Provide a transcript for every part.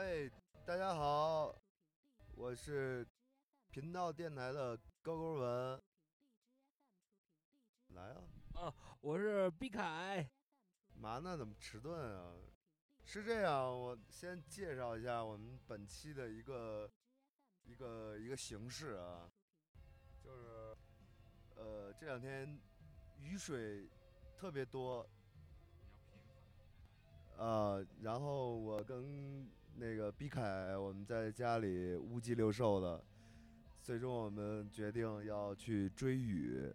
嘿，大家好，我是频道电台的高高文。来啊，我是毕凯。嘛呢？怎么迟钝啊？是这样，我先介绍一下我们本期的一个一个一个形式啊，就是呃这两天雨水特别多，呃，然后我跟那个毕凯我们在家里乌鸡六兽的，最终我们决定要去追雨。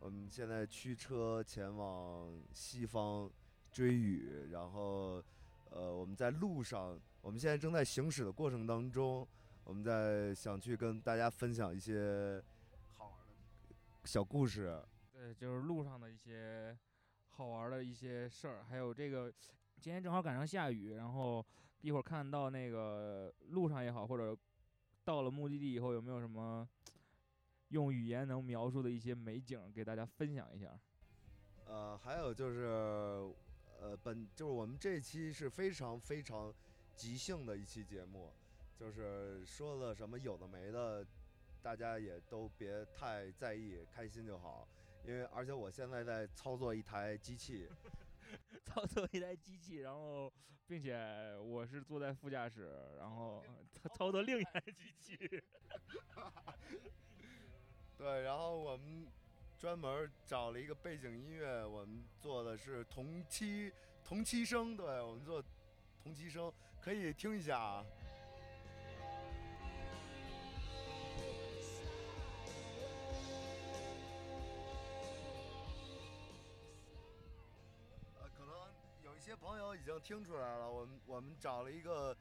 我们现在驱车前往西方追雨，然后，呃，我们在路上，我们现在正在行驶的过程当中，我们在想去跟大家分享一些好玩的小故事。对，就是路上的一些好玩的一些事儿，还有这个今天正好赶上下雨，然后一会儿看到那个路上也好，或者到了目的地以后有没有什么。用语言能描述的一些美景，给大家分享一下。呃，还有就是，呃，本就是我们这期是非常非常即兴的一期节目，就是说了什么有的没的，大家也都别太在意，开心就好。因为而且我现在在操作一台机器，操作一台机器，然后并且我是坐在副驾驶，然后操作另一台机器。对，然后我们专门找了一个背景音乐，我们做的是同期同期声，对我们做同期声，可以听一下啊。些朋友已经听出来了，我们我们找了一个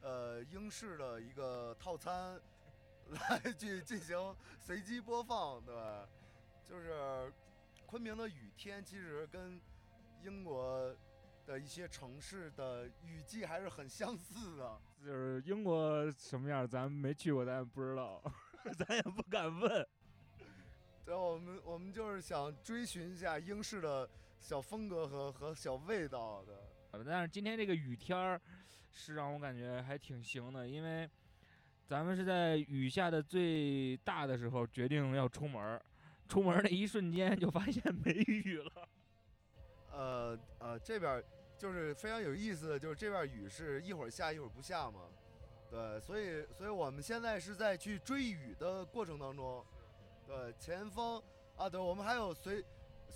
呃英式的一个套餐。来去进行随机播放，对吧？就是昆明的雨天，其实跟英国的一些城市的雨季还是很相似的。就是英国什么样，咱没去过，咱也不知道，咱也不敢问。对，我们我们就是想追寻一下英式的小风格和和小味道的。但是今天这个雨天儿，是让我感觉还挺行的，因为。咱们是在雨下的最大的时候决定要出门出门的一瞬间就发现没雨了。呃呃，这边就是非常有意思的就是这边雨是一会儿下一会儿不下嘛，对，所以所以我们现在是在去追雨的过程当中，对，前方啊，对，我们还有随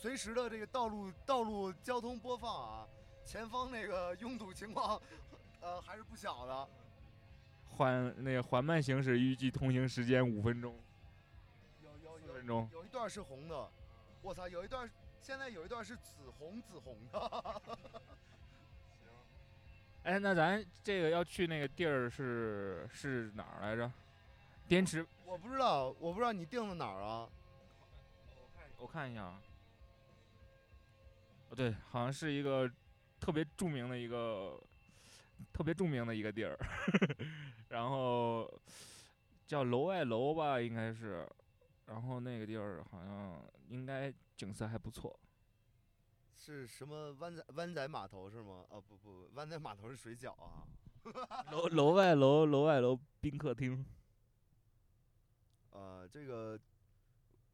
随时的这个道路道路交通播放啊，前方那个拥堵情况，呃，还是不小的。缓那个缓慢行驶，预计通行时间五分钟。有有有分钟，有一段是红的，我操，有一段现在有一段是紫红紫红的。行，哎，那咱这个要去那个地儿是是哪儿来着？滇池？我不知道，我不知道你定的哪儿啊？我看我看一下啊。哦，对，好像是一个特别著名的一个。特别著名的一个地儿，然后叫楼外楼吧，应该是，然后那个地儿好像应该景色还不错。是什么湾仔湾仔码头是吗？哦不不，湾仔码头是水饺啊。楼楼外楼楼外楼宾客厅。呃，这个，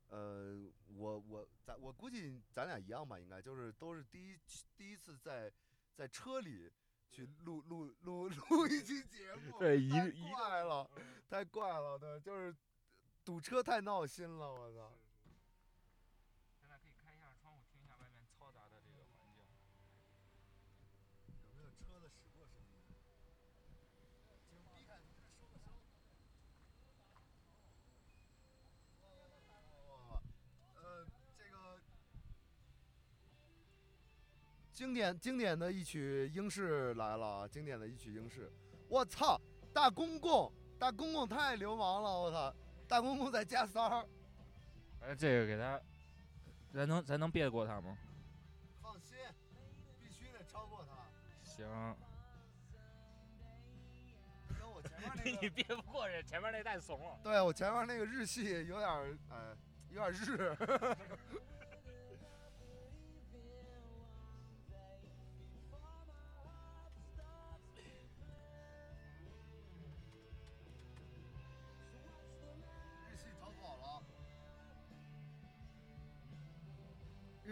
呃，我我咱我估计咱俩一样吧，应该就是都是第一第一次在在车里。去录录录录一期节目，对，一怪了，太怪了，对，就是堵车太闹心了，我操。现在可以开一下窗户，听一下外面嘈杂的这个环境。有没有车的驶过声音？请避开，收个声。经典经典的一曲英式来了，经典的一曲英式，我操，大公公，大公公太流氓了，我操，大公公在加塞儿，哎，这个给他，咱能咱能别过他吗？放心，必须得超过他。行。跟我前面那个，你别不过人，前面那太怂了。对我前面那个日系有点儿，哎，有点日。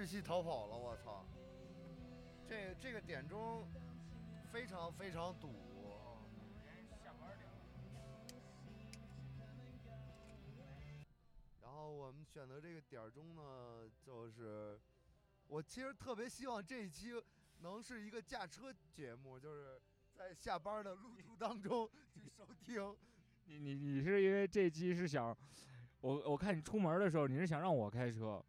系逃跑了，我操！这这个点钟非常非常堵。然后我们选择这个点儿钟呢，就是我其实特别希望这一期能是一个驾车节目，就是在下班的路途当中去收听。你你你是因为这期是想，我我看你出门的时候你是想让我开车，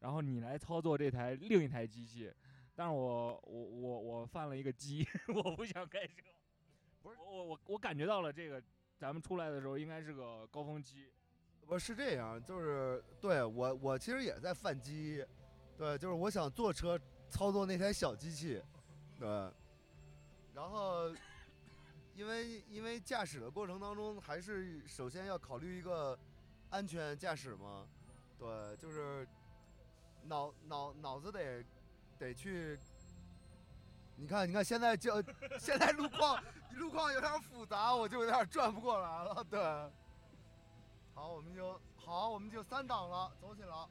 然后你来操作这台另一台机器，但是我我我我犯了一个鸡，我不想开车。不是我我我我感觉到了这个，咱们出来的时候应该是个高峰期。不是这样，就是对我我其实也在犯机，对，就是我想坐车操作那台小机器，对，然后因为因为驾驶的过程当中，还是首先要考虑一个安全驾驶嘛，对，就是脑脑脑子得得去，你看你看现在就 现在路况路况有点复杂，我就有点转不过来了，对。好，我们就好，我们就三档了，走起了。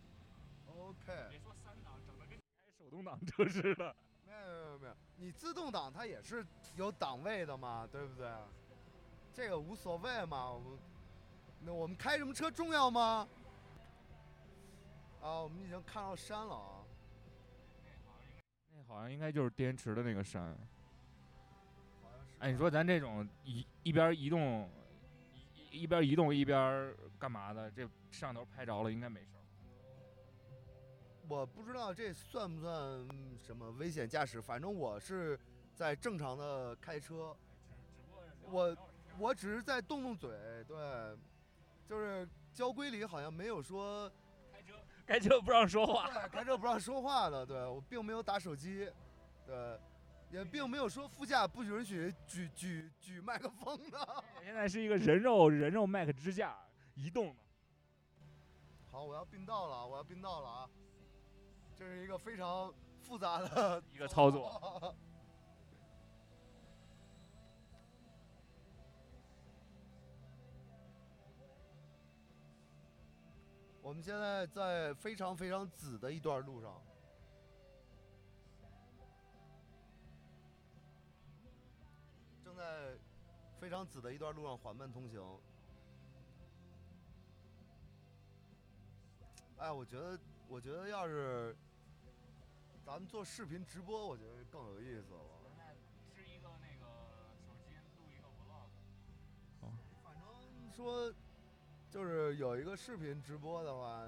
OK，别说三档，整的跟开手动挡车似的。没有没有没有，你自动挡它也是有档位的嘛，对不对？这个无所谓嘛，我们那我们开什么车重要吗？啊，我们已经看到山了啊。那好像应该就是滇池的那个山。好像是哎，你说咱这种一一边移动，一一边移动一边干嘛的？这摄像头拍着了，应该没事儿。我不知道这算不算嗯什么危险驾驶，反正我是在正常的开车，我我只是在动动嘴，对，就是交规里好像没有说开车不让说话。对开车不让说话的，对我并没有打手机，对，也并没有说副驾不允许举举举麦克风的。现在是一个人肉人肉麦克支架，移动的。好，我要并道了啊，我要并道了啊，这是一个非常复杂的一个操作。我们现在在非常非常紫的一段路上，正在非常紫的一段路上缓慢通行。哎，我觉得，我觉得要是咱们做视频直播，我觉得更有意思了。是一个那个手机录一个 vlog。反正说，就是有一个视频直播的话，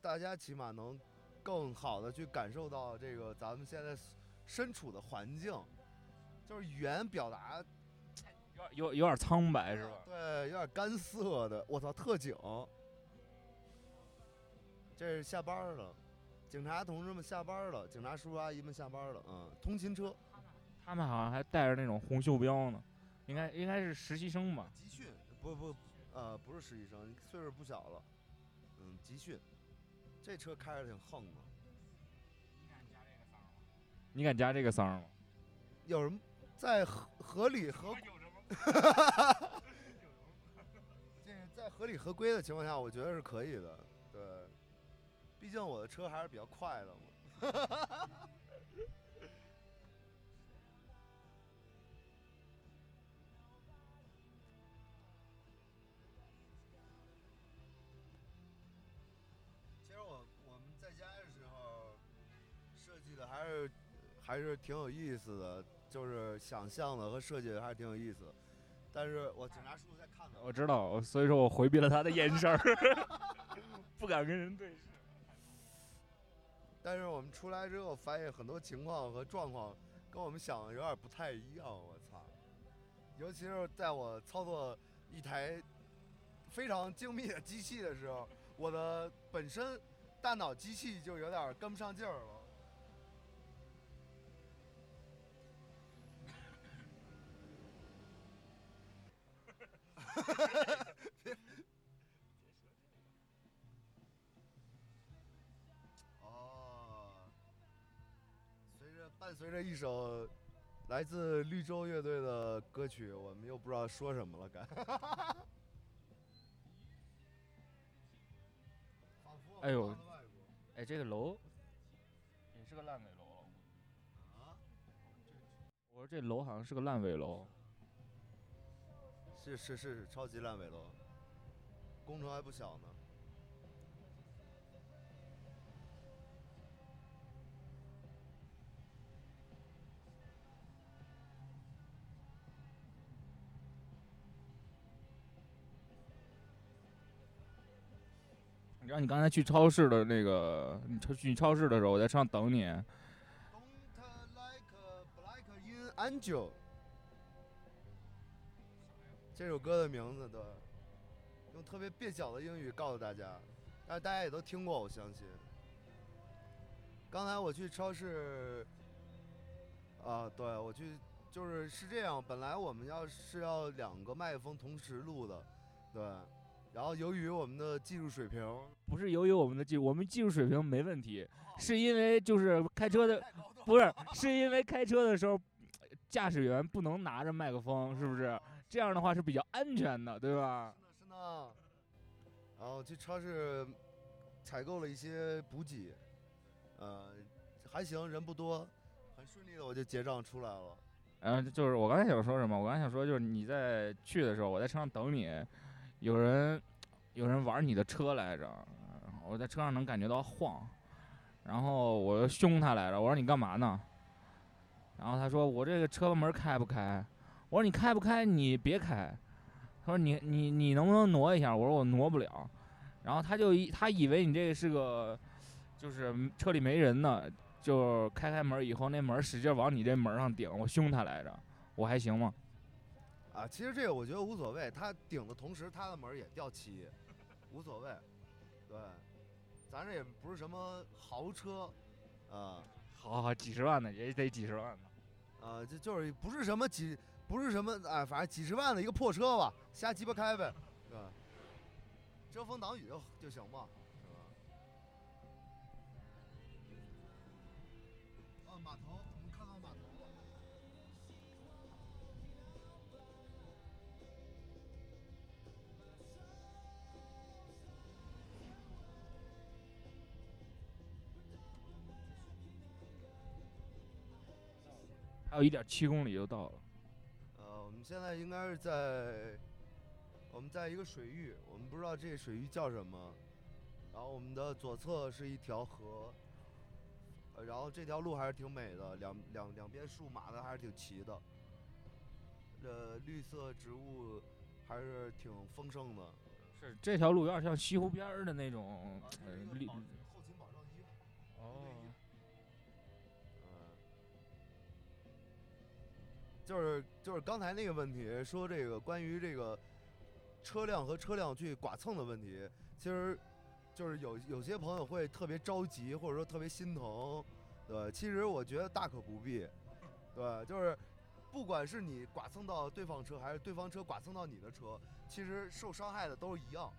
大家起码能更好的去感受到这个咱们现在身处的环境，就是语言表达有点有有点苍白是吧？对，有点干涩的。我操，特警！这是下班了，警察同志们下班了，警察叔叔阿姨们下班了，嗯，通勤车他们好像还带着那种红袖标呢，应该应该是实习生吧？集训，不不，呃，不是实习生，岁数不小了，嗯，集训，这车开着挺横的。你敢加这个桑吗？你敢加这个桑吗有什么在合合理合这在合理合规的情况下，我觉得是可以的。对，毕竟我的车还是比较快的嘛。还是挺有意思的，就是想象的和设计的还是挺有意思的。但是我警察叔叔在看呢，我知道，所以说我回避了他的眼神儿，不敢跟人对视。但是我们出来之后发现很多情况和状况跟我们想的有点不太一样，我操！尤其是在我操作一台非常精密的机器的时候，我的本身大脑机器就有点跟不上劲儿了。随着一首来自绿洲乐队的歌曲，我们又不知道说什么了，该。仿佛我哎呦哎，这个楼是个烂尾楼。啊？我说这楼好像是个烂尾楼。是是是，超级烂尾楼，工程还不小呢。你知道你刚才去超市的那个，你超去超市的时候，我在车上等你。这首歌的名字对，用特别蹩脚的英语告诉大家，但是大家也都听过，我相信。刚才我去超市，啊，对我去，就是是这样，本来我们要是要两个麦克风同时录的，对。然后由于我们的技术水平，不是由于我们的技，我们技术水平没问题，是因为就是开车的，不是，是因为开车的时候，驾驶员不能拿着麦克风，是不是？这样的话是比较安全的，对吧？是。然后去超市采购了一些补给，呃，还行，人不多，很顺利的我就结账出来了。嗯，就是我刚才想说什么？我刚才想说就是你在去的时候，我在车上等你。有人，有人玩你的车来着，我在车上能感觉到晃，然后我就凶他来着，我说你干嘛呢？然后他说我这个车门开不开，我说你开不开你别开，他说你你你能不能挪一下？我说我挪不了，然后他就以他以为你这个是个，就是车里没人呢，就开开门以后那门使劲往你这门上顶，我凶他来着，我还行吗？啊，其实这个我觉得无所谓，他顶的同时，他的门也掉漆，无所谓。对，咱这也不是什么豪车，啊，好好几十万的也得几十万的，啊，这就是不是什么几，不是什么哎，反正几十万的一个破车吧，瞎鸡巴开呗，对吧？遮风挡雨就就行嘛。还有一点七公里就到了。呃，我们现在应该是在，我们在一个水域，我们不知道这个水域叫什么。然后我们的左侧是一条河，呃，然后这条路还是挺美的，两两两边树码的还是挺齐的，呃，绿色植物还是挺丰盛的。是这条路有点像西湖边儿的那种绿。就是就是刚才那个问题，说这个关于这个车辆和车辆去剐蹭的问题，其实就是有有些朋友会特别着急，或者说特别心疼，对其实我觉得大可不必，对，就是不管是你剐蹭到对方车，还是对方车剐蹭到你的车，其实受伤害的都是一样，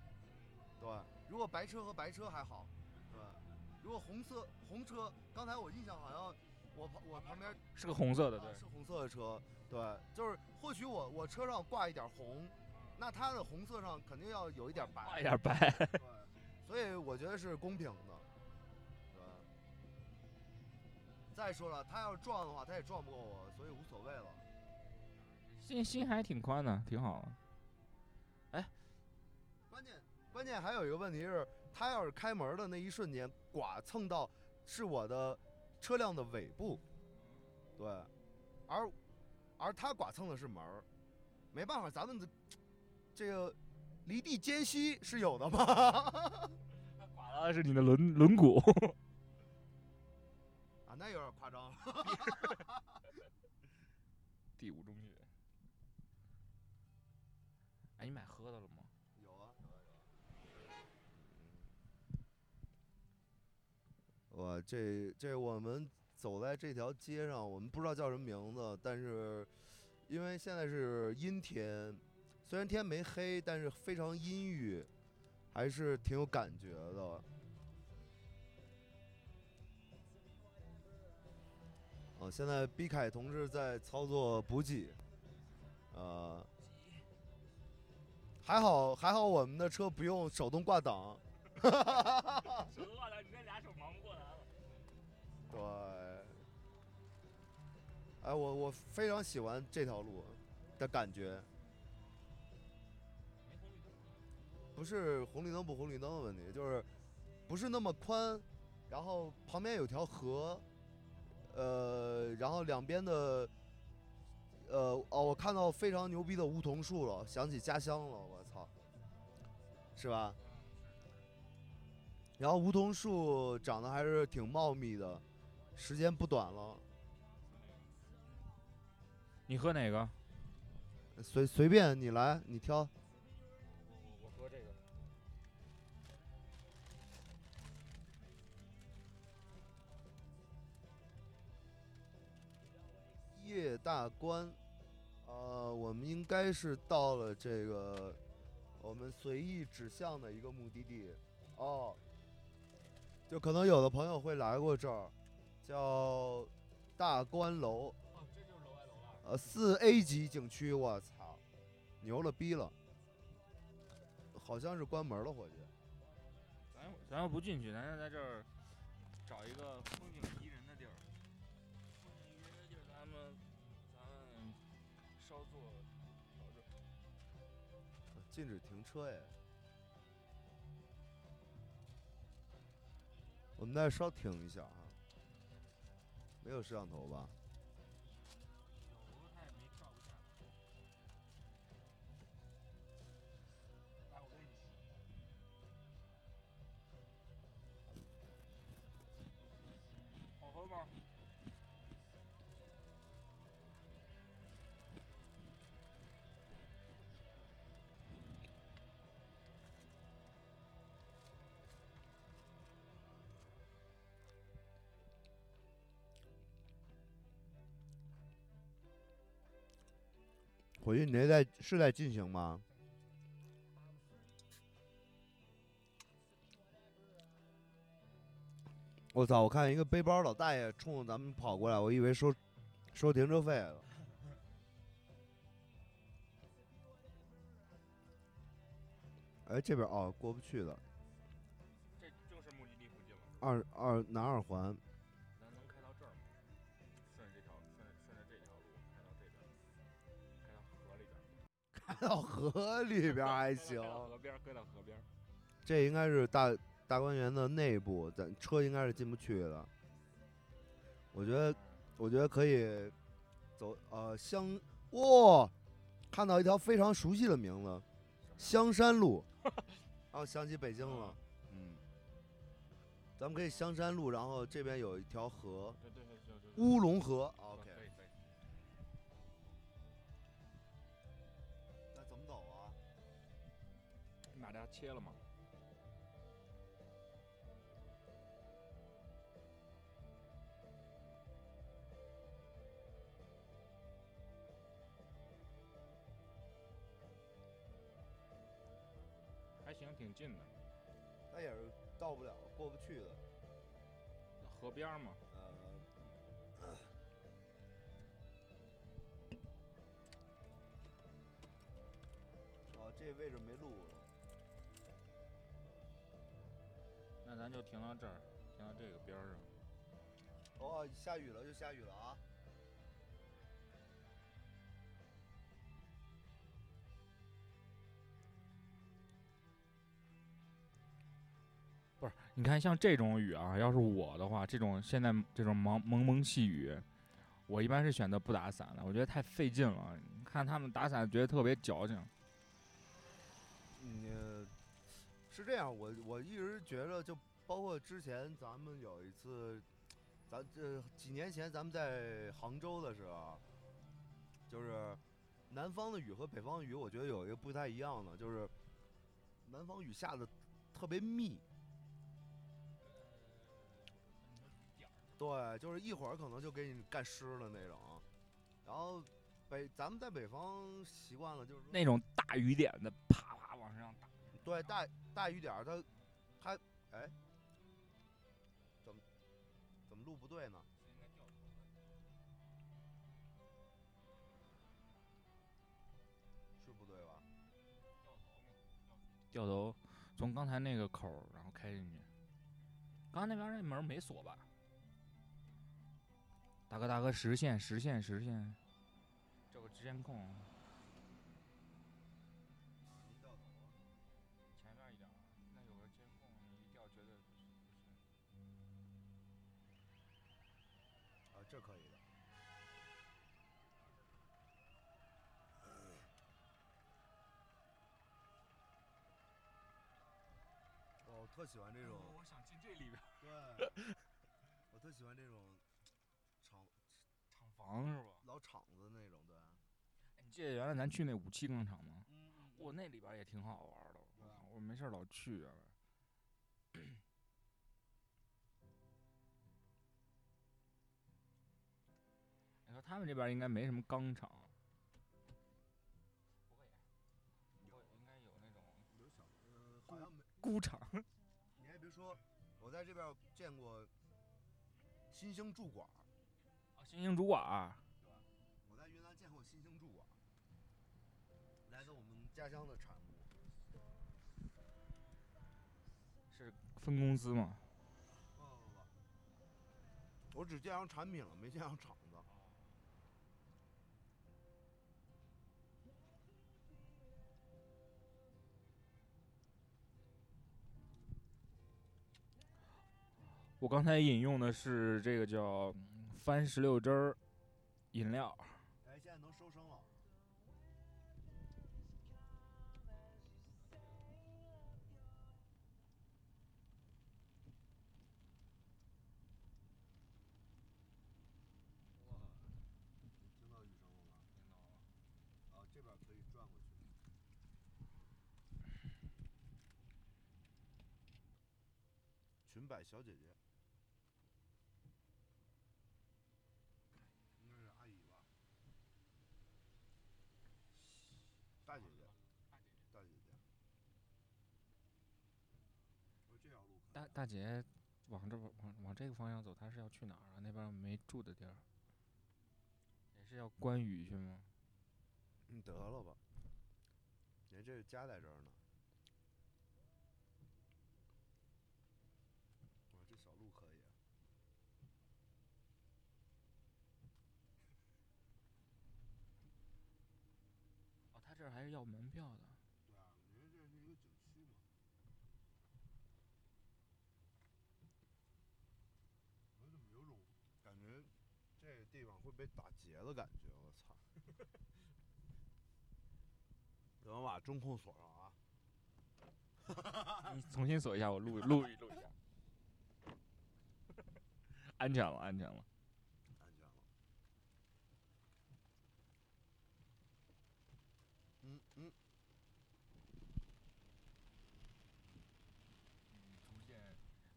对。如果白车和白车还好，对。如果红色红车，刚才我印象好像我旁我旁边是个红色的，对，是红色的车。对，就是或许我我车上挂一点红，那它的红色上肯定要有一点白，挂一点白。对，所以我觉得是公平的。对。再说了，他要是撞的话，他也撞不过我，所以无所谓了。心心还挺宽的，挺好。哎，关键关键还有一个问题是，他要是开门的那一瞬间，剐蹭到是我的车辆的尾部，对，而。而他剐蹭的是门儿，没办法，咱们的这个离地间隙是有的嘛。剐的是你的轮轮毂。啊，那有点夸张了。第五中学。哎，你买喝的了吗？有啊。我这这我们。走在这条街上，我们不知道叫什么名字，但是因为现在是阴天，虽然天没黑，但是非常阴郁，还是挺有感觉的。啊，现在毕凯同志在操作补给，呃，还好还好，我们的车不用手动挂挡。手动挂挡，你这俩手忙不过来。对，哎，我我非常喜欢这条路的感觉，不是红绿灯不红绿灯的问题，就是不是那么宽，然后旁边有条河，呃，然后两边的，呃，哦，我看到非常牛逼的梧桐树了，想起家乡了，我操，是吧？然后梧桐树长得还是挺茂密的，时间不短了。你喝哪个？随随便你来，你挑。我我喝这个。叶大关，呃，我们应该是到了这个我们随意指向的一个目的地。哦，就可能有的朋友会来过这儿，叫大观楼。哦，这就是楼外楼了。呃，四 A 级景区，我操，牛了逼了！好像是关门了，伙计。咱要咱要不进去，咱就在这儿找一个风景宜人的地儿。风景宜人的地儿，咱们咱们稍作调整。禁止停车哎。我们再稍停一下啊。没有摄像头吧？伙计，你那在是在进行吗？我操！我看一个背包老大爷冲着咱们跑过来，我以为收收停车费了。哎，这边哦过不去的，这正是目的地附近了。二二南二环。开 到河里边儿还行河边搁，到河边。这应该是大大观园的内部，咱车应该是进不去的。我觉得，我觉得可以走呃香哇、看到一条非常熟悉的名字，香山路，啊想起北京了，嗯，咱们可以香山路，然后这边有一条河，对对对对对。乌龙河，OK，切了吗？还行，挺近的，那也是到不了，过不去的，河边儿嘛。呃。哦，这位置没路了。咱就停到这儿，停到这个边儿上。哦，下雨了就下雨了啊！不是，你看像这种雨啊，要是我的话，这种现在这种蒙蒙蒙细雨，我一般是选择不打伞的，我觉得太费劲了。看他们打伞，觉得特别矫情。是这样，我我一直觉着，就包括之前咱们有一次，咱这几年前咱们在杭州的时候，就是南方的雨和北方雨，我觉得有一个不太一样的，就是南方雨下的特别密。对，就是一会儿可能就给你干湿了那种，然后北咱们在北方习惯了，就是那种大雨点的，啪啪往身上打。对大大雨点儿，它它哎，怎么怎么路不对呢？是不对吧？掉头从刚才那个口儿，然后开进去。刚才那边那门没锁吧？大哥大哥，实线实线实线，找个直监控。特喜欢这种，我想进这里边儿。对，我特喜欢这种厂厂房是吧？老厂子那种，对。哎你记得原来咱去那武器钢厂吗？嗯嗯我那里边儿也挺好玩儿的，我没事儿老去啊。你说他们这边儿应该没什么钢厂，不会，不会，应该有那种有小，呃，好像没。工厂。说，我在这边见过新兴驻馆儿，啊，新兴主管儿，我在云南见过新兴驻馆，来自我们家乡的产物。是分公司吗？不不不，我只见着产品了，没见着厂子。我刚才饮用的是这个叫番石榴汁儿饮料，哎，现在能收声了。裙摆小姐姐，应该是阿姨吧？大姐姐，大姐姐。我说这条路可以大大姐往这往往往这个方向走，她是要去哪儿啊？那边没住的地儿，也是要关羽去吗？你得了吧，人这家在这儿呢。哇，这小路可以啊。哦，他这儿还是要门票的。对啊，人家这是一个景区嘛。我怎么有种感觉，这个地方会被打劫的感觉？我操！等我把中控锁上啊！你重新锁一下，我录录一录一下。安全了，安全了。安全了。嗯嗯，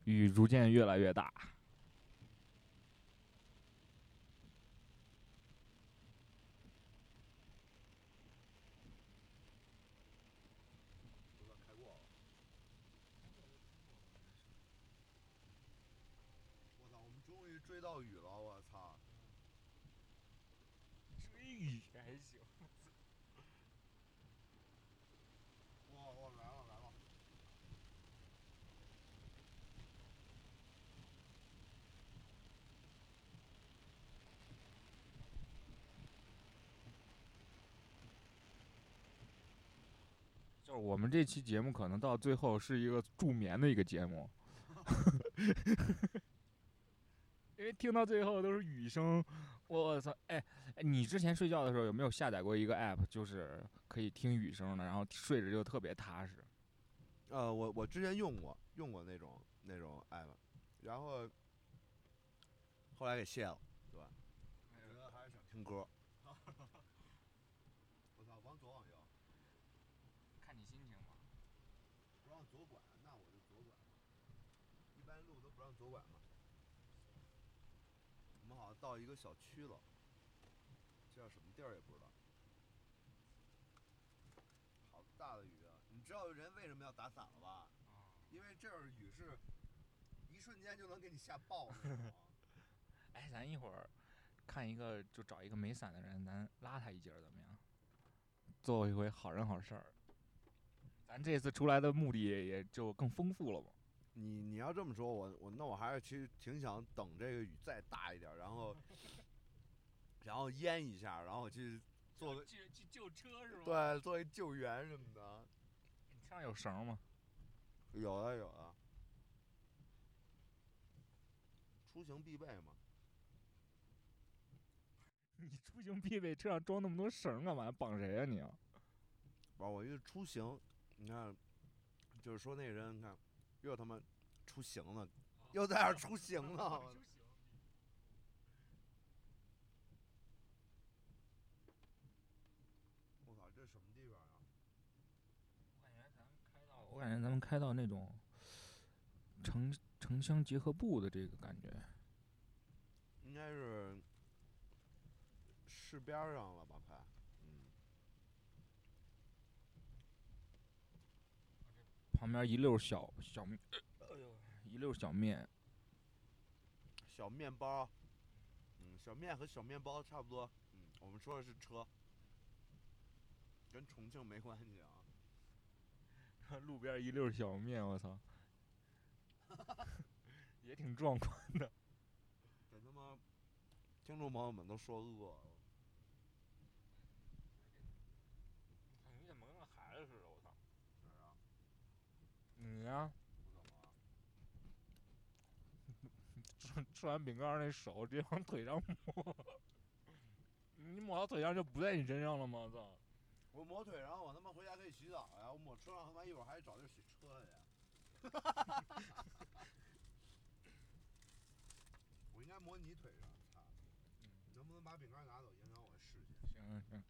雨逐渐越来越大。都算开过了。我操，我们终于追到雨了！我操！追雨还行。哇哇，来了来了！就是我们这期节目可能到最后是一个助眠的一个节目，因为听到最后都是雨声，我操！哎，你之前睡觉的时候有没有下载过一个 app，就是可以听雨声的，然后睡着就特别踏实？呃，我我之前用过用过那种那种 app，然后后来给卸了，对吧？觉得还是想听歌。我操，往左往右，看你心情吧。不让左拐，那我就左拐嘛。一般路都不让左拐嘛。我们好像到一个小区了，这叫什么地儿也不知道。好大的雨啊！你知道人为什么要打伞了吧？因为这儿雨是一瞬间就能给你下暴那种啊。哎，咱一会儿看一个，就找一个没伞的人，咱拉他一截儿怎么样？做一回好人好事儿。咱这次出来的目的也就更丰富了嘛。你你要这么说，我我那我还是其实挺想等这个雨再大一点儿，然后 然后淹一下，然后我去做个去去救车是吧？，对做一救援什么的。你车上有绳吗？有的有的，出行必备嘛。你出行必备，车上装那么多绳干嘛？绑谁呀、你啊？完我一出行，你看，就是说那人，你看，又他妈出行了，又在那儿出行了。我我操，这什么地方啊？我感觉咱们开到我感觉咱们开到那种城城乡结合部的这个感觉。应该是市边儿上了吧？快，嗯，旁边一溜小小，哎呦，一溜小面，小面包，嗯，小面和小面包差不多。嗯，我们说的是车，跟重庆没关系啊。路边一溜小面，我操，也挺壮观的。给他妈听众朋友们都说饿了。你怎么跟个孩子似的？我操！哪儿啊？你呀、不怎么了？吃吃完饼干那手直接往腿上抹，你抹到腿上就不在你身上了吗？我操！我抹腿上，我他妈回家可以洗澡呀。我抹车上，他妈一会儿还得找地儿洗车去。我应该抹你腿上，操！你能不能把饼干拿走，影响我的视线？行行，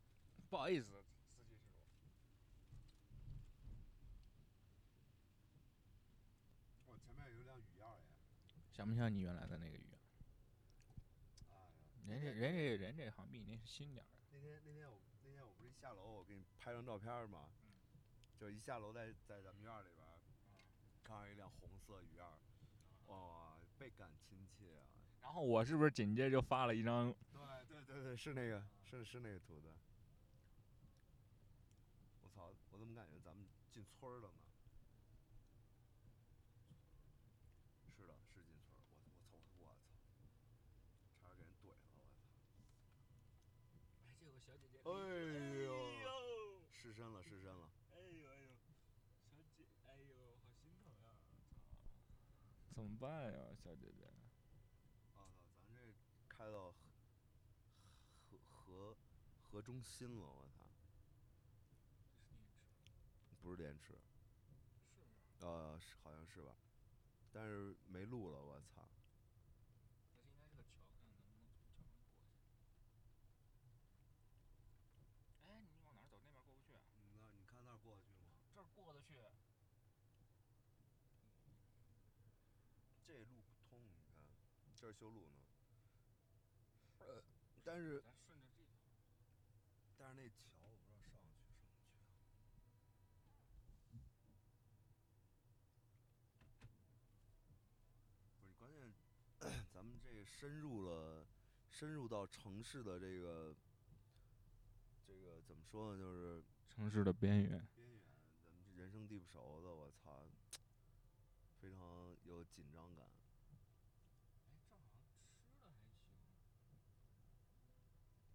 不好意思，司机师傅。我前面有辆雨燕耶。像不像你原来的那个鱼？哎呀，人家人家人这好像比你那新点儿。那天那天我那天我不是一下楼，我给你拍张照片儿吗？就一下楼在在咱们院儿里边儿，看到一辆红色雨燕儿，哇，倍感亲切啊！然后我是不是紧接着就发了一张？对对对对，是那个是是那个图的。我操！我怎么感觉咱们进村儿了呢？是的，是进村儿。我我操我操！差点给人怼了，我操！哎，这有个小姐姐哎呦，失身了，失身了。哎呦哎呦，小姐，哎呦，好心疼呀！操，怎么办呀，小姐姐？啊操！咱这开到河河河河中心了，我操！不是电池，是吗？呃，是好像是吧？但是没路了，我操！那应该是个桥，看看能不能从桥上过去。哎，你往哪儿走？那边过不去、啊，你那你看那儿过得去吗？这儿过得去。这路不通，你看，修路呢。呃，但是咱顺着这条。但是那桥我不知道上去上不去啊。不是，关键 咱们这个深入了，深入到城市的这个这个怎么说呢？就是城市的边缘。边缘，咱们这人生地不熟的，我操，非常有紧张感。哎，这好像吃的还行。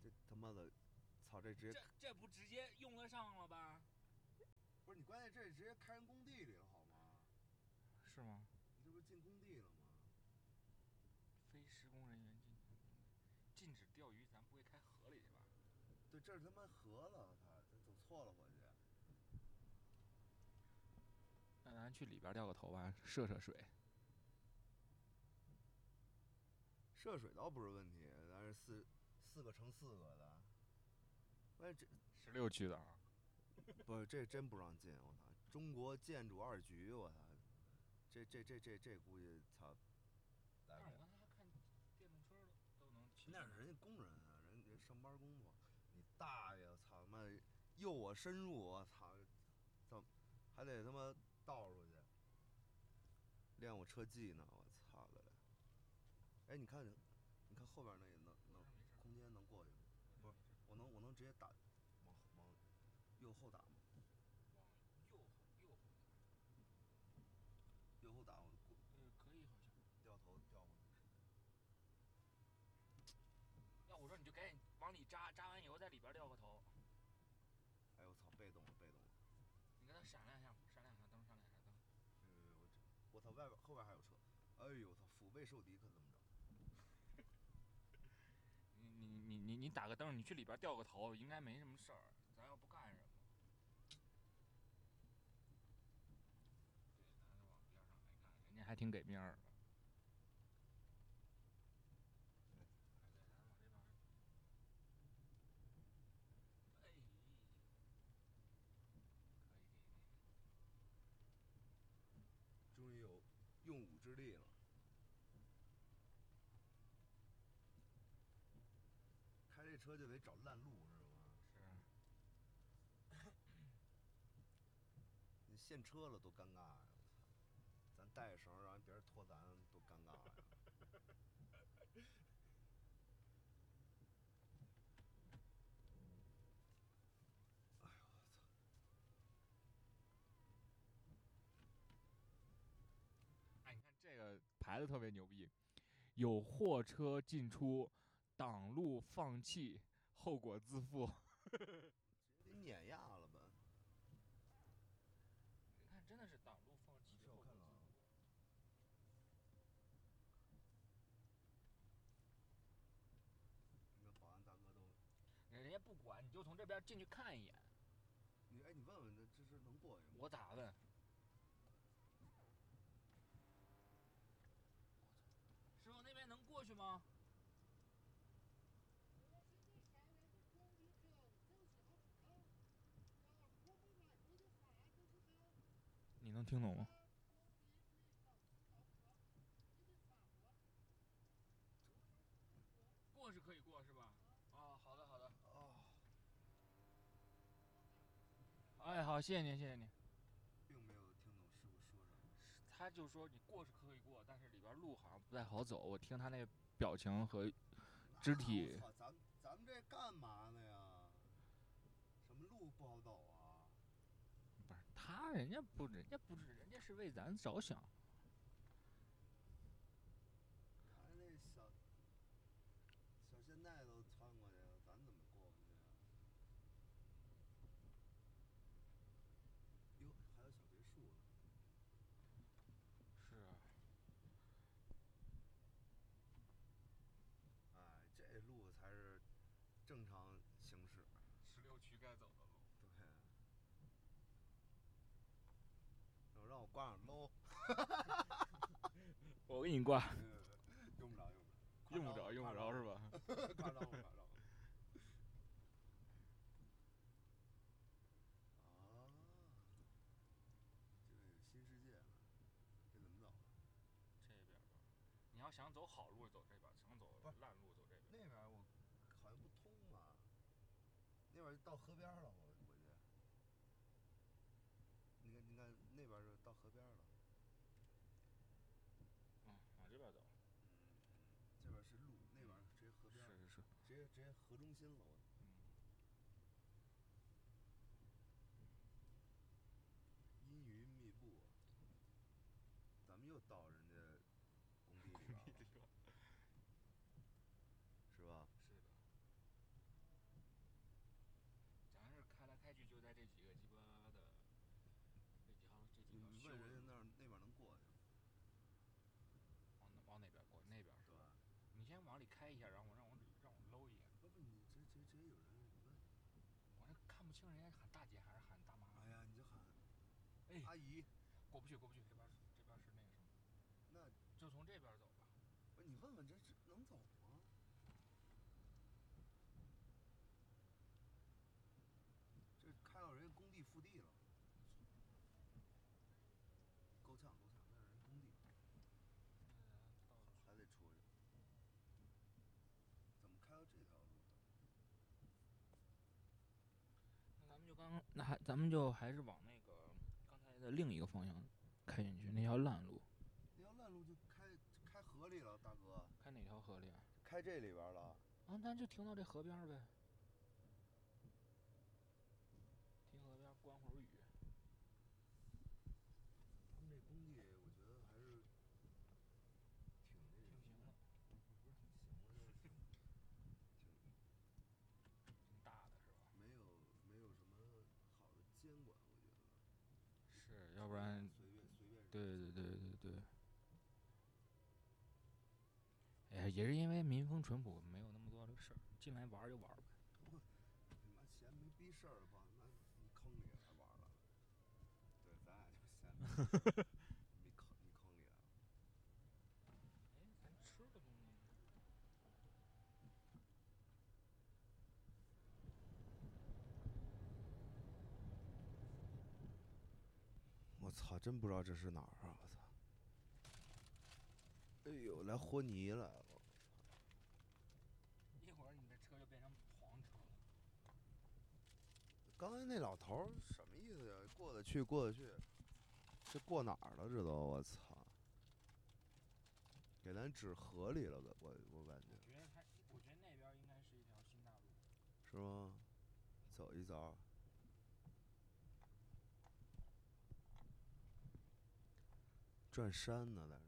这他妈的，操！这直接这这不直接用得上了吧？不是你，关键这直接开人工地里了，好吗？是吗？你这不是进工地了吗？非施工人员禁禁止钓鱼，咱不会开河里去吧？对，这是他妈河了，他这走错了，我去。那咱去里边钓个头吧，涉涉水。涉水倒不是问题，咱是四四个乘四个的，关键十六区的啊。不是这真不让进，我操！中国建筑二局，我操！这这这这这估计操。但是我刚才还看电动车的都能骑。那是人家工人啊，人人上班工作。你大爷，操他妈诱我深入，我操！怎么还得他妈倒出去练我车技呢？我操的嘞！哎，你看，你看后边那个能能空间能过去吗？不是，我能我能直接打往往右后打吗？右后右后，右后打我过呃，可以好像。掉头掉过去。要我说你就赶紧闪亮一下，闪亮一下灯，闪亮一下灯。呃，我这我操，外边后边还有车，哎呦我操，腹背受敌可怎么着？你你你你你打个灯，你去里边掉个头，应该没什么事儿。咱又不干什么。对，咱就往边上来看，人家还挺给面儿的。哎，对，咱往这边儿。哎，可以可以。终于有用武之地了。开这车就得找烂路，知道吗？是。你现车了多尴尬呀！我操，咱带着绳儿让别人拖咱，多尴尬呀！哎呦我操！哎，你看这个牌子特别牛逼，有货车进出，挡路放弃，后果自负。直接给碾压了吧？你看，真的是挡路放弃，是我看了啊。那保安大哥都，人家不管，你就从这边进去看一眼。你哎，你问问他这是能过去吗？我咋问？师傅那边能过去吗？听懂吗？过是可以过是吧？啊，好的好的。哦，哎，好，谢谢您，谢谢您。并没有听懂师傅说什么。他就说你过是可以过，但是里边路好像不太好走。我听他那表情和肢体操，咱咱们这干嘛呢呀？什么路不好走啊？不是啊，人家不，人家不是，人家是为咱着想。咱那小小现代都穿过去了，咱怎么过过去啊？哟，还有小别墅呢。是啊，哎，这路才是正常行驶。十六区该走的路。对。让让我挂上喽。我给你挂，嗯用不着，用不着。用不着，用不着是吧？夸张，夸张。啊，这个有新世界，这怎么走啊？这边吧，你要想走好路走这边，想走烂路走这边。那边儿我好像不通啊，那边到河边了，我我觉得。你看，你看那边儿是到河边儿了，嗯，往这边走。嗯，这边儿是路，那边儿直接河边儿，是是是，直接直接河中心了，我。嗯，阴云密布，咱们又到人家工地里边儿了，是吧？是的。咱是开来开去就在这几个鸡巴的这几条这几你条修你问人家路那儿那边儿能过去吗？往哪往哪边过？那边是吧？是吧？你先往里开一下，然后我让我让我搂一眼。不不，你直直直接有人你问。我这看不清人家喊大姐还是喊大妈。哎呀，你就喊哎，阿姨，过不去，过不去，这边这边是那个什么，那就从这边走吧。不是你问问这这能走吗？这开到人家工地腹地了，够呛够呛，那是人工地，到还得出去。怎么开到这条路的？那咱们就刚，那还咱们就还是往那个刚才的另一个方向开进去，那条烂路。那条烂路就开开河里了，大哥，开哪条河里啊？开这里边儿了。啊，那就停到这河边儿呗。停河边儿观会儿雨。他们这工地，我觉得还是挺那个挺行的，不是不是挺行的，就是挺挺挺大的是吧？没有没有什么好的监管，我觉得。也是因为民风淳朴，没有那么多的事儿，进来玩儿就玩儿呗。你妈闲没逼事儿吧，那你坑里来玩了。对，咱俩就闲着。你坑你坑里来了。哎，咱吃的东西。我操，真不知道这是哪儿啊！我操！哎呦，来和泥来了！一会儿你的车就变成黄车了。刚才那老头儿什么意思呀？过得去，过得去，这过哪儿了？这都我操！给咱指河里了，我我感觉我觉得他，我觉得那边应该是一条新大路。是吗？走一走。转山呢，在这儿。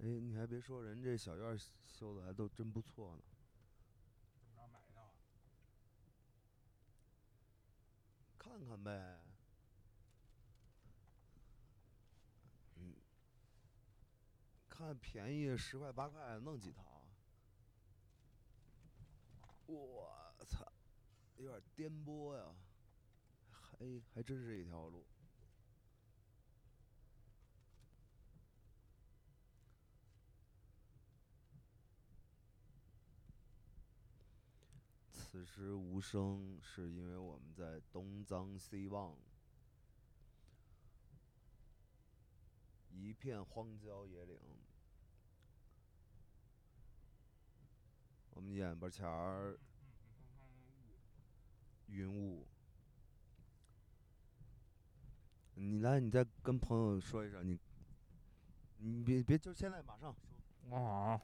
哎，你还别说，人这小院儿修的还都真不错呢。怎么着买一套啊？看看呗。嗯，看便宜十块八块弄几套。我操，有点颠簸呀，还还真是一条路。此时无声，是因为我们在东张西望，一片荒郊野岭。我们眼巴前儿。云雾。你来，你再跟朋友说一声，你，你别别就现在马上啊，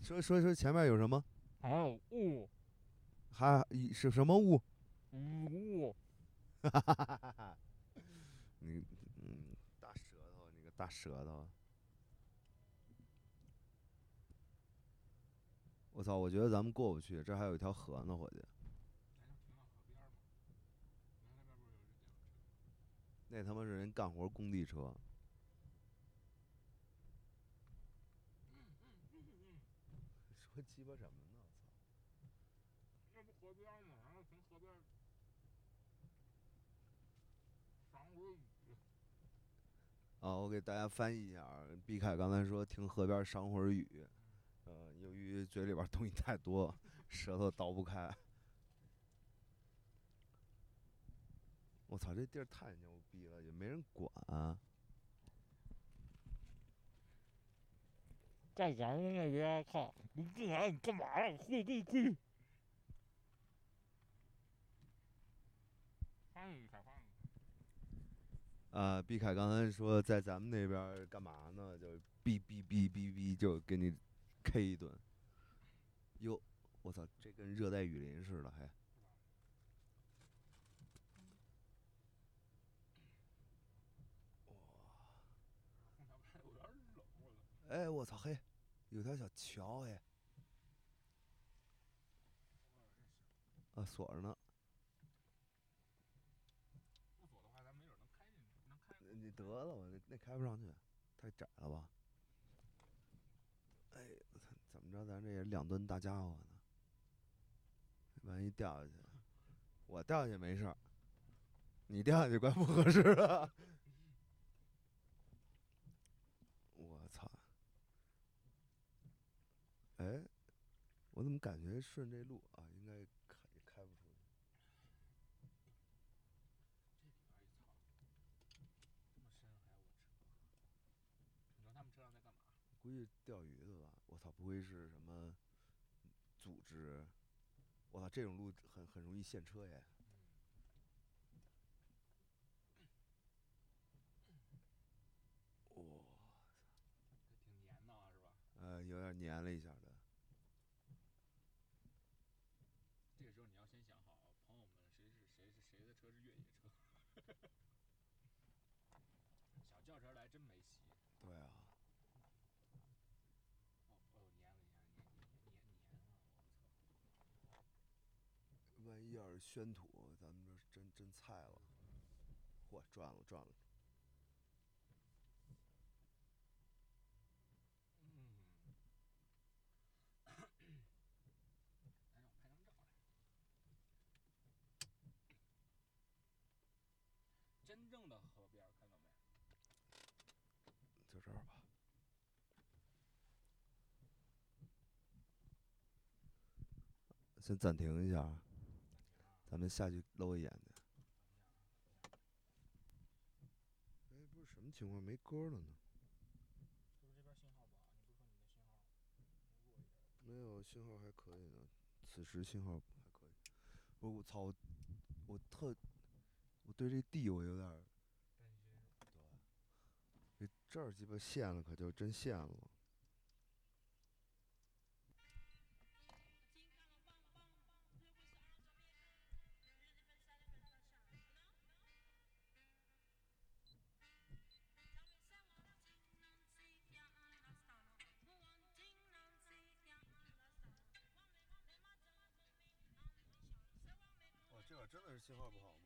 说说说前面有什么？还有雾，还是什么雾？雾。你嗯，大舌头，你个大舌头！我操，我觉得咱们过不去，这还有一条河呢，伙计。那他妈是人干活工地车。说鸡巴什么呢？我操！那不河边儿吗？然后从河边儿赏会雨。啊，我给大家翻译一下啊。毕凯刚才说听河边赏会儿雨，呃，由于嘴里边东西太多，舌头倒不开。我操，这地儿太牛逼了，也没人管。在咱们那边，靠，你进来你干嘛呀？会被亏。翻译一下，翻译一下。啊，毕凯刚才说在咱们那边儿干嘛呢？就哔哔哔哔哔，就给你 K 一顿。哟，我操，这跟热带雨林似的，还。空调开有点冷。哎，我操嘿，有条小桥哎，啊锁着呢。不锁的话，咱没准儿能开进去，能开。得了吧，那那开不上去，太窄了吧？哎，我操，怎么着？咱这也两吨大家伙呢，万一掉下去，我掉下去没事儿，你掉下去怪不合适的。我操！哎，我怎么感觉顺这路啊，应该开也开不出去？这里边儿一操，这么深还有我车。你说他们车上在干嘛？估计钓鱼的吧？我操，不会是什么组织？我操，这种路很很容易陷车耶！我操挺黏的啊，是吧？呃，有点粘了一下要是宣土，咱们这真真菜了，嚯，赚了赚了。真正的河边，看到没？就这儿吧。先暂停一下。咱们下去搂一眼去。哎，不是什么情况，没歌了呢？没有信号还可以呢，此时信号还可以。不，我操，我特，我对这地我有点这这儿鸡巴陷了，可就真陷了。信号不好吗？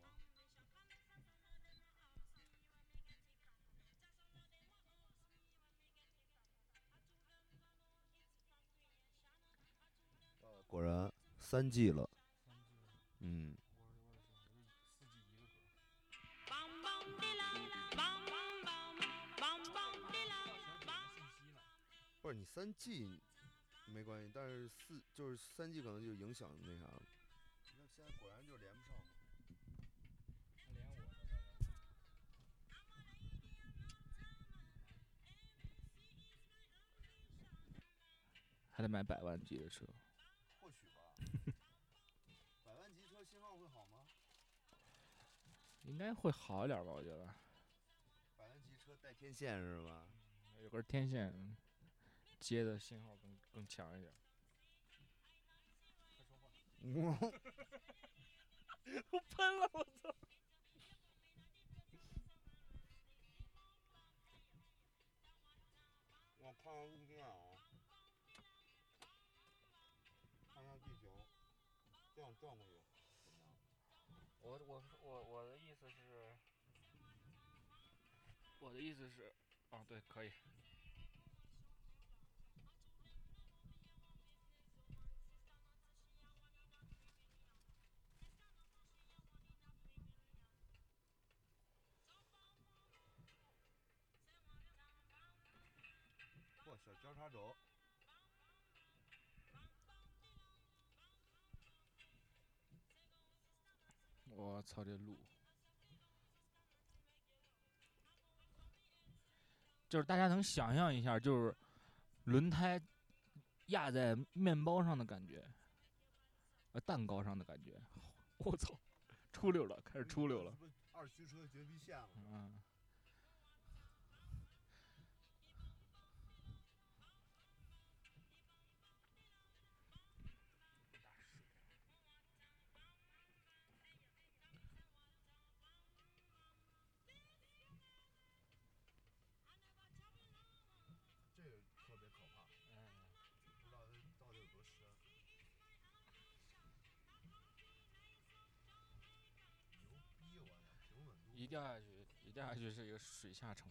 呃果然三 G 了，嗯，不是你三 G 没关系，但是四就是三 G 可能就影响那啥了。还得买百万级的车。或许吧。百万级车信号会好吗？应该会好一点吧，我觉得。百万级车带天线是吧？有根天线接的信号更更强一点。我我喷了，我操！我看我我我我的意思是，我的意思是，哦，对，可以。操，这路，就是大家能想象一下，就是轮胎压在面包上的感觉，呃，蛋糕上的感觉。我操，出溜了，开始出溜了。二驱车绝逼线了。嗯。掉下去，一掉下去是一个水下城。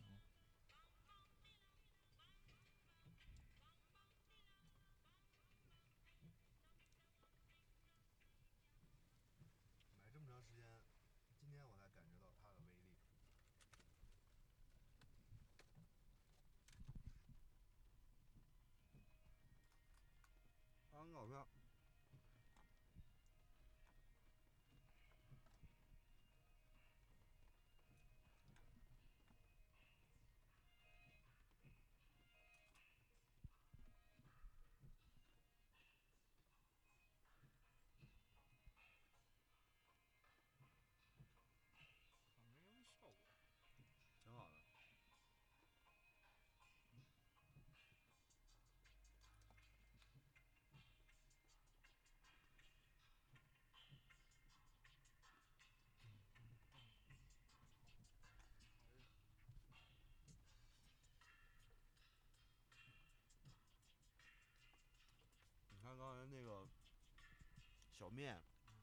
小面，啊，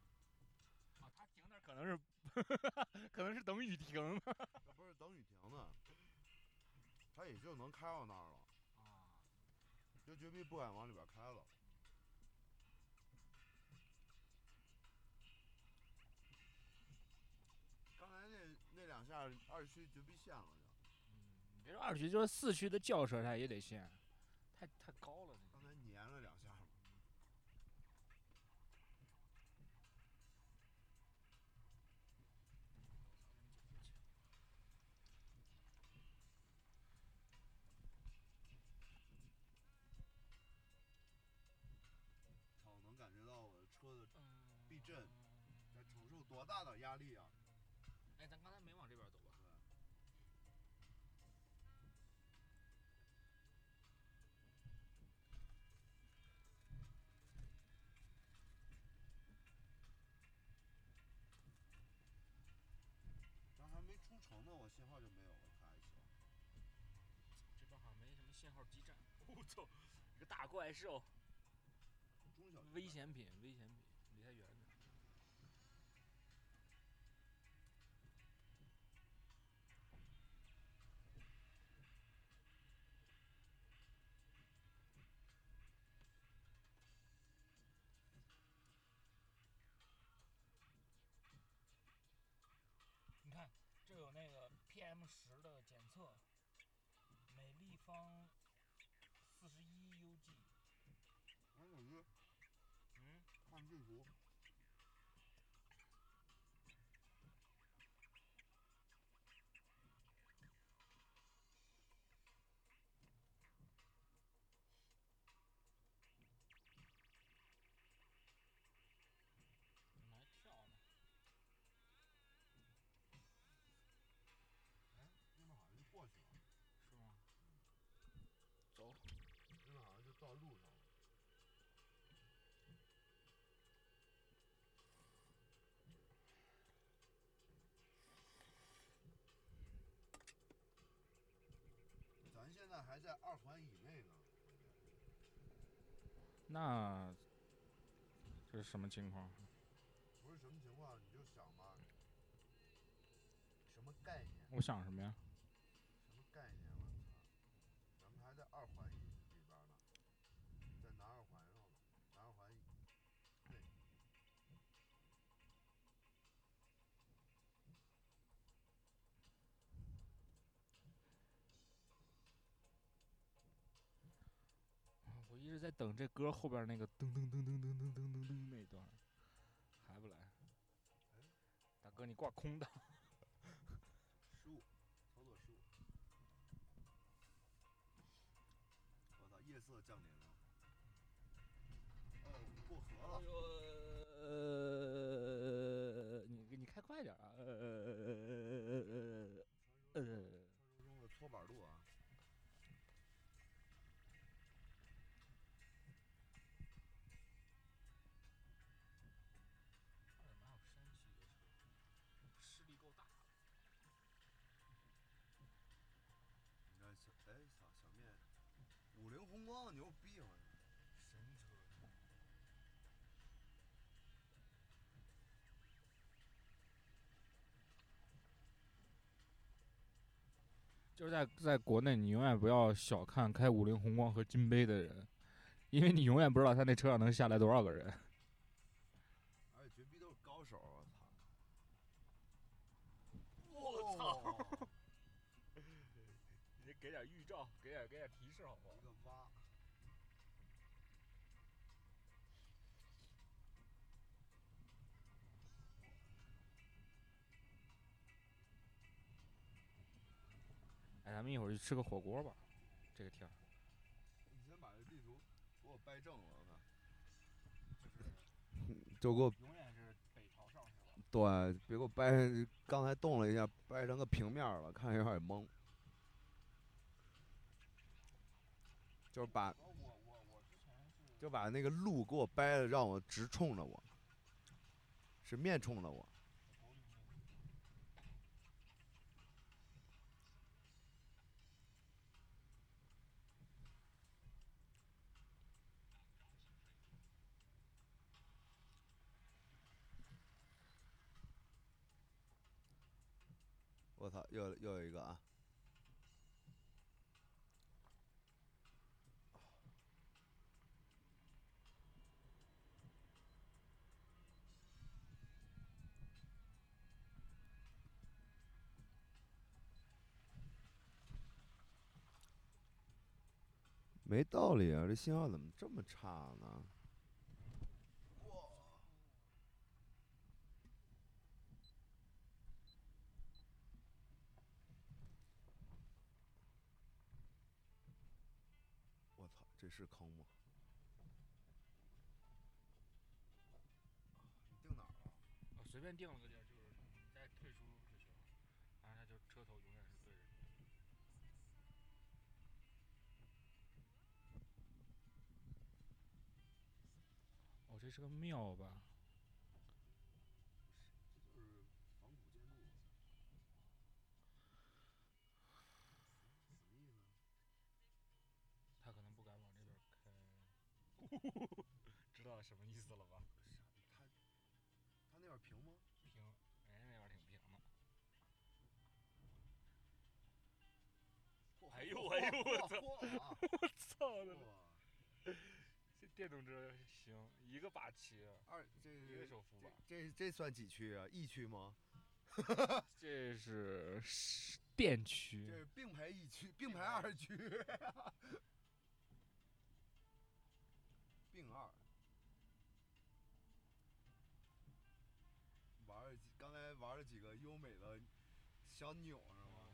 他停那儿可能是，可能是等雨停不是等雨停呢，他也就能开到那儿了，啊，就绝逼不敢往里边开了。刚才那那两下二区绝逼陷了就，你别说二区，就是四区的轿车它也得限，太太高了。大的压力啊！哎，咱刚才没往这边走吧？咱还没出城呢，我信号就没有了，可还行。这边好像没什么信号基站。我操，一个大怪兽，中小危险品，危险品，那个 PM 十的检测，每立方四十一 UG。哎，我是嗯，看地图，现在还在二环以内呢，那这是什么情况？不是什么情况，你就想吧，什么概念？我想什么呀？直在等这歌后边那个噔噔噔噔噔噔噔噔噔那段，还不来。大哥，你挂空档。失误，操作失误。我操，夜色降临了。哦，过河了。呃，你你开快点儿啊！呃光牛逼我操！神车。就是在在国内，你永远不要小看开五菱宏光和金杯的人，因为你永远不知道他那车上能下来多少个人。而且绝逼都是高手，我操！我操！哦你给点预兆，给点给点提示好不好哎，咱们一会儿去吃个火锅吧，这个天儿。你先把这地图给我掰正了，我操！就给我永远是北朝上是吧？对，别给我掰，刚才动了一下，掰成个平面了，看着有点懵。就是把我我我我之前是就把那个路给我掰了，让我直冲着我，是面冲着我。我操，又又有一个啊！没道理啊，这信号怎么这么差呢？我操，这是坑吗？你定哪儿了？我随随便定了个地儿，就是你再退出就行了，然后他就车头永远是对着你。哦，这是个庙吧？这就是仿古建筑。什么意思？他可能不敢往这边开。知道什么意思了吧？他他那边平吗？平，人家那边挺平的。哎呦哎呦我操！我！操的！这电动车行，一个八七，二这一个手扶把。这这算几驱啊一驱吗？这是电驱。这是并排一驱，并排二驱。并二。玩了几，刚才玩了几个优美的小扭是吗？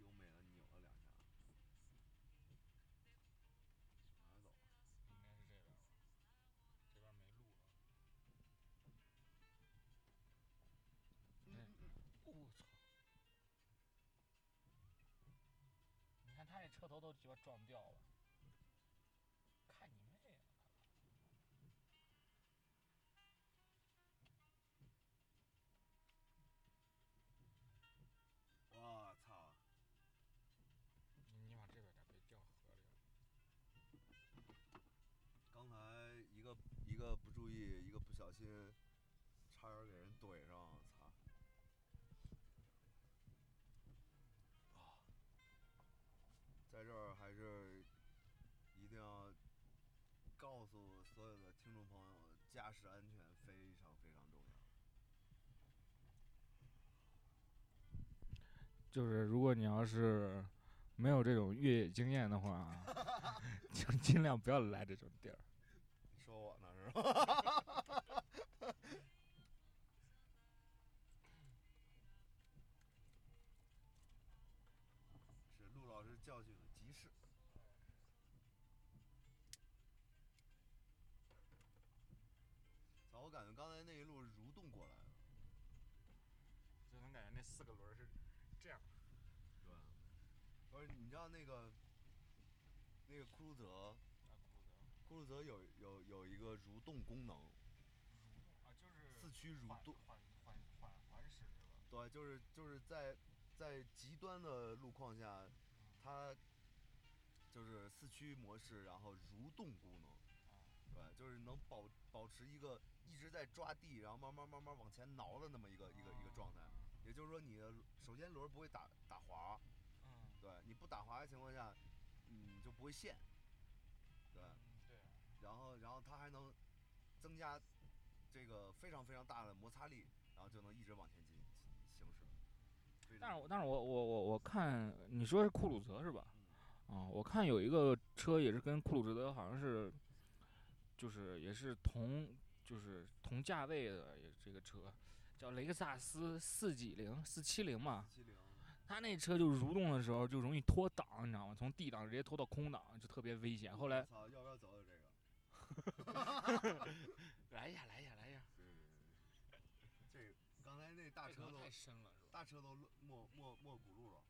优美的扭了两下。哪儿走？应该是这边吧，这边没路了。嗯嗯。我操！你看他这车头都鸡巴撞掉了。小心，差点给人怼上，操！啊，在这儿还是一定要告诉所有的听众朋友，驾驶安全非常非常重要。就是如果你要是没有这种越野经验的话，就尽量不要来这种地儿。说我呢是吧？那四个轮是这样。对。不是，你知道那个那个酷路泽？酷路泽有有有一个蠕动功能。啊，就是。四驱蠕动。缓缓缓缓驶是吧？对，就是就是在在极端的路况下，它就是四驱模式，然后蠕动功能。对，就是能保保持一个一直在抓地，然后慢慢慢慢往前挠的那么一个一个一个状态。也就是说，你的首先轮不会打打滑。嗯。对，你不打滑的情况下，嗯，就不会陷。对。对。然后，然后它还能增加这个非常非常大的摩擦力，然后就能一直往前进行驶。但是我但是我我我我看你说是酷鲁泽是吧？啊，我看有一个车也是跟酷鲁泽好像是，就是也是同就是同价位的也这个车，叫雷克萨斯四几零四七零嘛。他那车就蠕动的时候就容易脱档，你知道吗？从 D 档直接脱到空档，就特别危险。后来。操，要不要走走这个？来呀来呀来呀！这刚才那大车都太深了，是吧？大车都没没没轱辘了。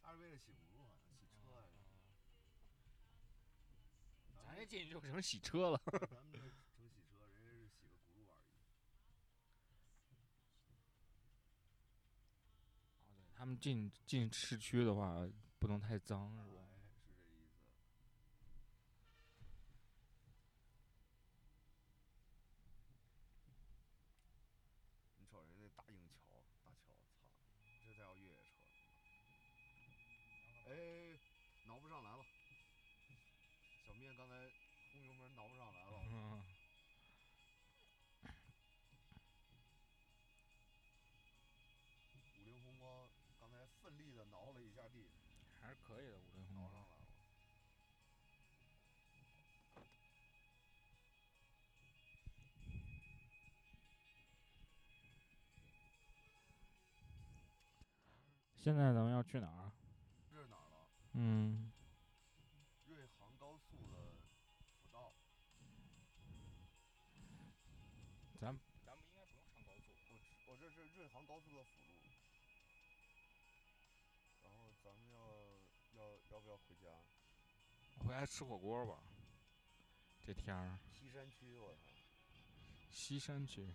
他是为了洗轱辘，好像洗车来着。咱这进去就成洗车了。咱们这成洗车，人家是洗个轱辘而已。哦，对他们进进市区的话，不能太脏，是吧？你瞅人那大硬桥，大桥，操！这越野车。哎，挠不上来了。小面刚才轰油门挠不上来了。嗯。现在咱们要去哪儿？这是哪儿了？嗯。瑞杭高速的辅道。咱咱们应该不用上高速。我知我这是瑞航高速的辅路。然后咱们要要要不要回家？回家吃火锅吧。这天儿，西山区，我操。西山区。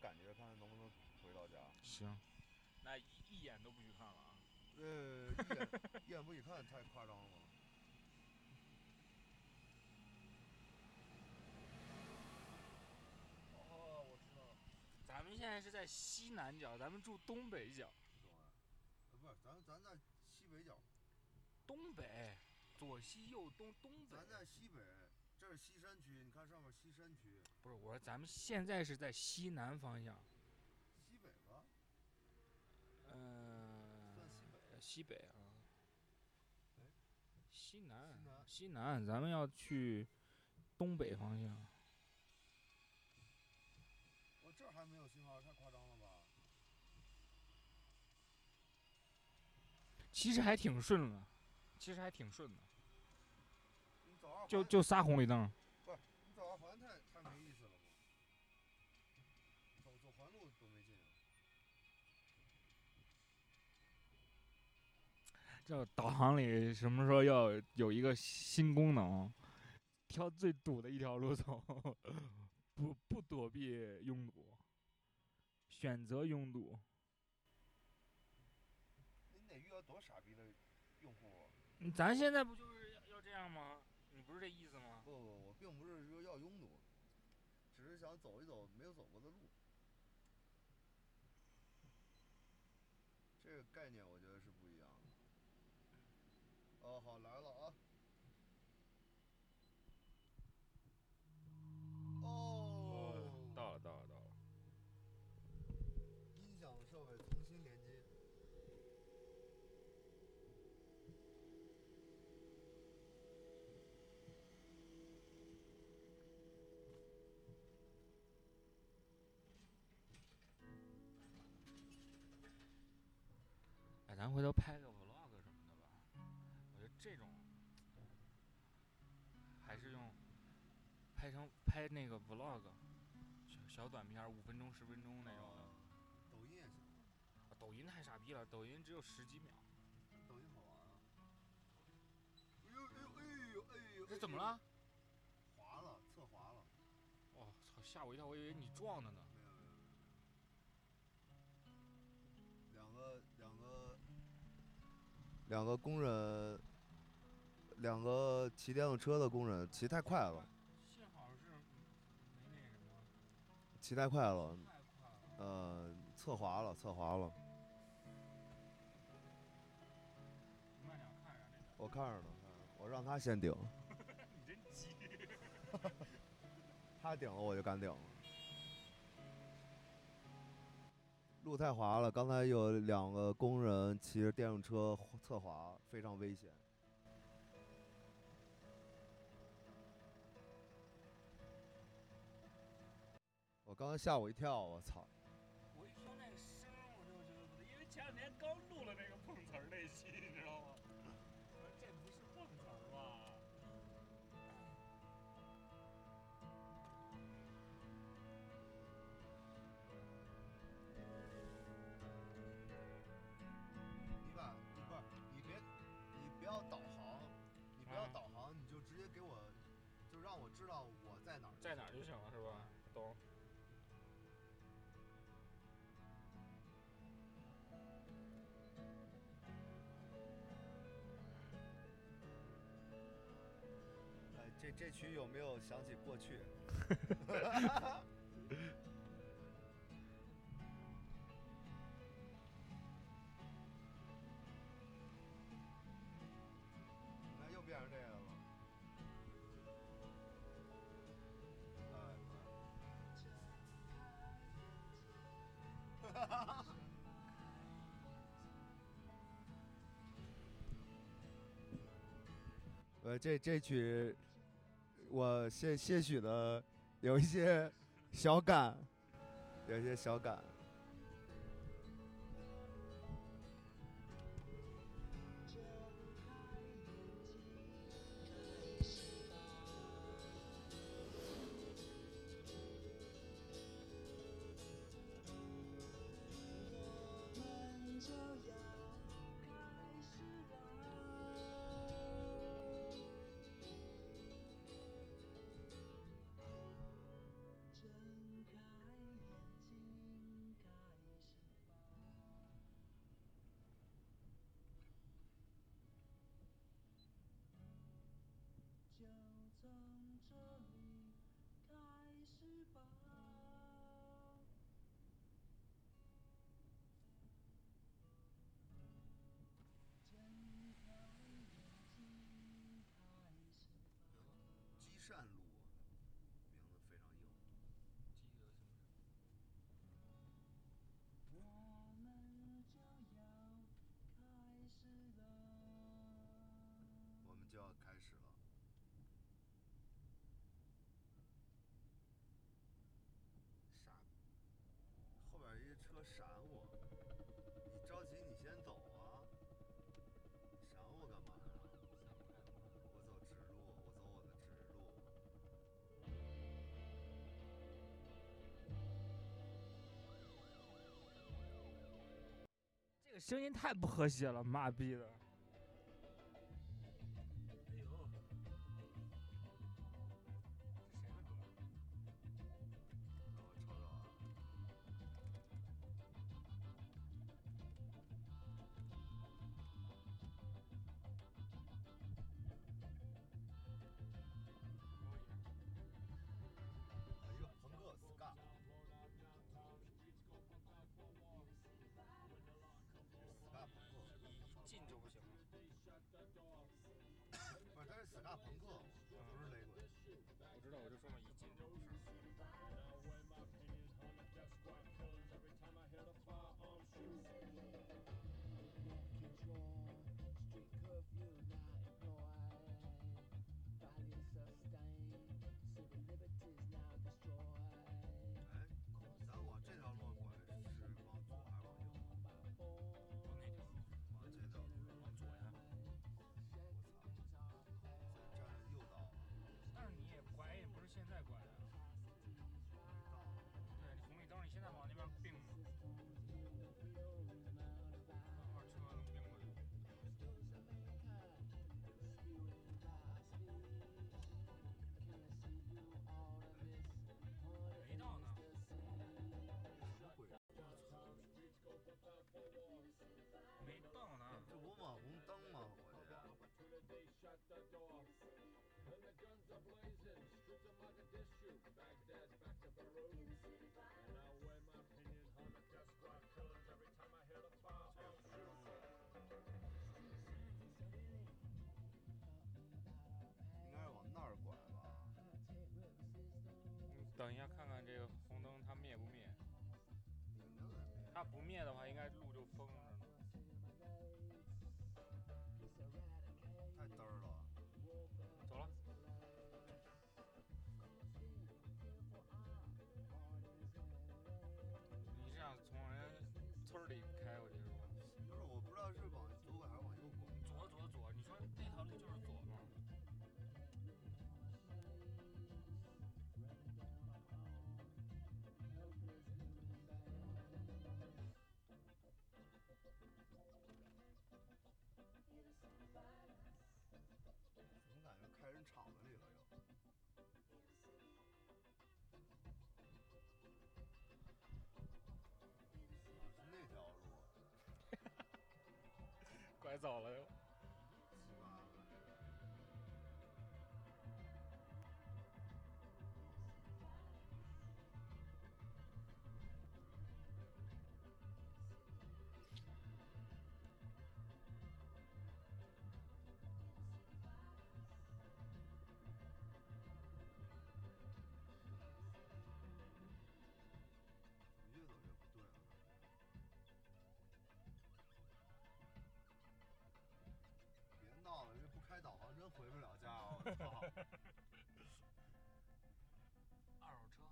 感觉，看看能不能回到家。行，那一一眼都不许看了啊。呃，一眼一眼不许看，太夸张了。哦，我知道了。咱们现在是在西南角，咱们住东北角。不是，咱咱在西北角。东北，左西右东，东北。咱在西北，这是西山区，你看上面西山区。不是，我说咱们现在是在西南方向。西北吧。嗯。算西北。西北啊。哎。西南。西南。西南，咱们要去东北方向。我这儿还没有信号，太夸张了吧？其实还挺顺的，其实还挺顺的。就就仨红绿灯。不是，你走二环太太没意思了不？走走环路多没劲啊！这导航里什么时候要有一个新功能？挑最堵的一条路走，不不躲避拥堵，选择拥堵。你得遇到多傻逼的用户啊！咱现在不就是要要这样吗？不是这意思吗？不不，我并不是说要拥堵，只是想走一走没有走过的路。这个概念我觉得是不一样的。哦，好来咱回头拍个 vlog 什么的吧。我觉得这种还是用拍成拍那个 vlog，小小短片，五分钟、十分钟那种的。抖音也行。抖音太傻逼了，抖音只有十几秒。抖音好玩啊！哎呦哎呦哎呦哎呦！这怎么了？滑了，侧滑了。哇操！吓我一跳，我以为你撞的呢。两个工人，两个骑电动车的工人骑太快了。幸好是没那什么。骑太快了。呃，侧滑了，侧滑了。我看着呢，我让他先顶。你真急。他顶了，我就敢顶了。路太滑了，刚才有两个工人骑着电动车侧滑，非常危险。我刚才吓我一跳，我操！这这曲有没有想起过去？你看又变成这个了。哎，哈哈哈。呃，这这曲我些些许的有一些小感，有一些小感。声音太不和谐了，妈逼的！灭。的话，应该太早了。二手车，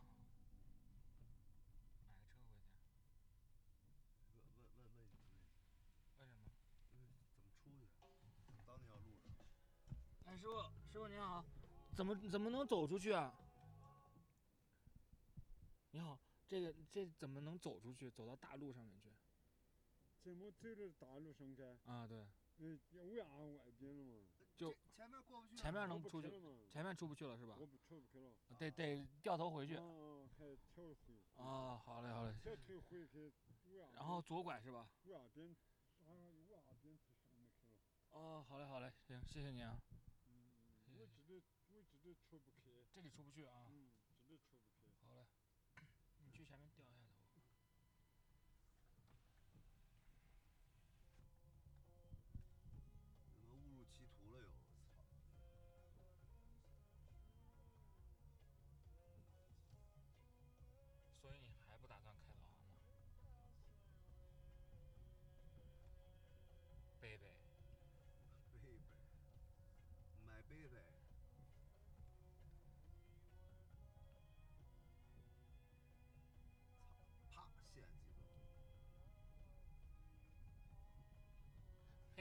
买个车回去。问问问为什么？怎么出去？到那条路上。哎，师傅，师傅您好，怎么怎么能走出去啊？你好，这个这怎么能走出去？走到大路上面去？怎么走到大路上去？啊，对，嗯，我压外边了嘛，就前面过不去啊，前面能出去，前面出不去了是吧我？不出不去了。得得掉头回去。啊，还跳回。啊，好嘞好嘞。再退回去，然后左拐是吧？哦，好嘞好嘞，行，谢谢你啊。嗯，我这里我这里出不去。这里出不去啊。嗯，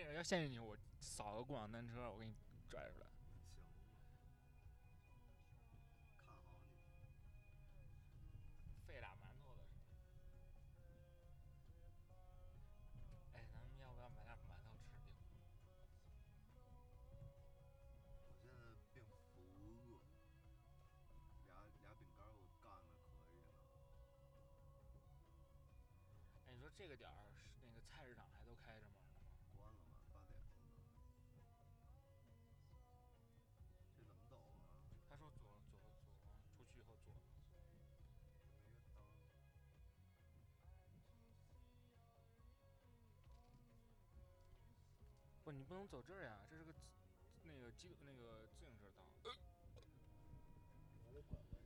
那个要限制你，我扫个共享单车，我给你拽出来。行。看好你。费俩馒头的是吧？哎，咱们要不要买点馒头吃顶？我现在并不饿，俩俩饼干我干了可以了。哎，你说这个点儿你不能走这儿呀，这是个那个机那个自行车道。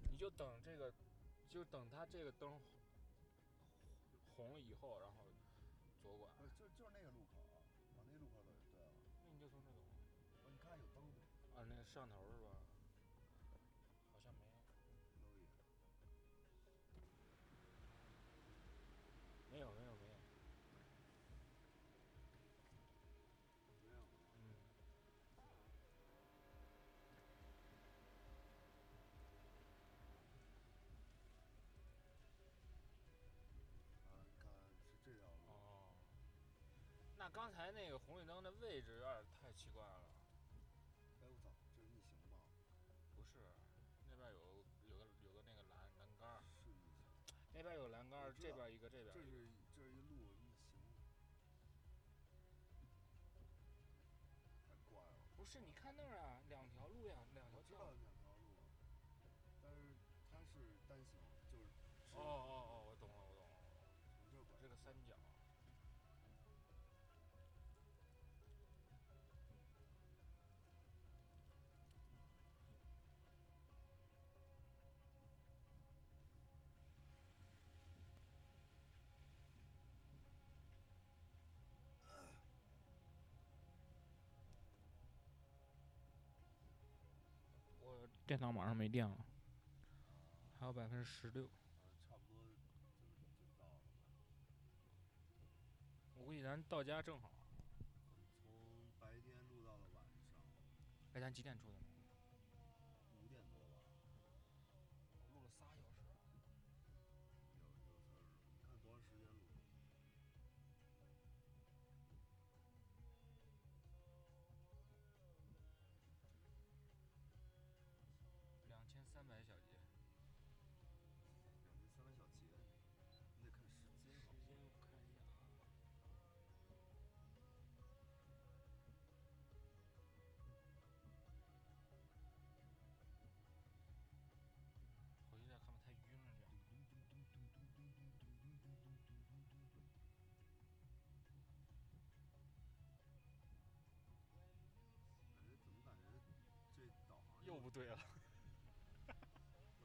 你就等这个，就等它这个灯红了以后，然后左拐。就就是那个路口，往那路口走就对了。那你就从这走。我，你看有灯没？啊，那个摄像头是吧？那刚才那个红绿灯的位置有点太奇怪了。哎，我操，这是逆行吗？不是，那边有有个有个那个栏栏杆，是逆行。那边有栏杆这边一个，这边这。是这是一路逆行。太怪了。不是，你看那儿啊，电脑马上没电了，还有百分之十六。我估计咱到家正好。从白天录到了晚上，哎，咱几点出的不对了。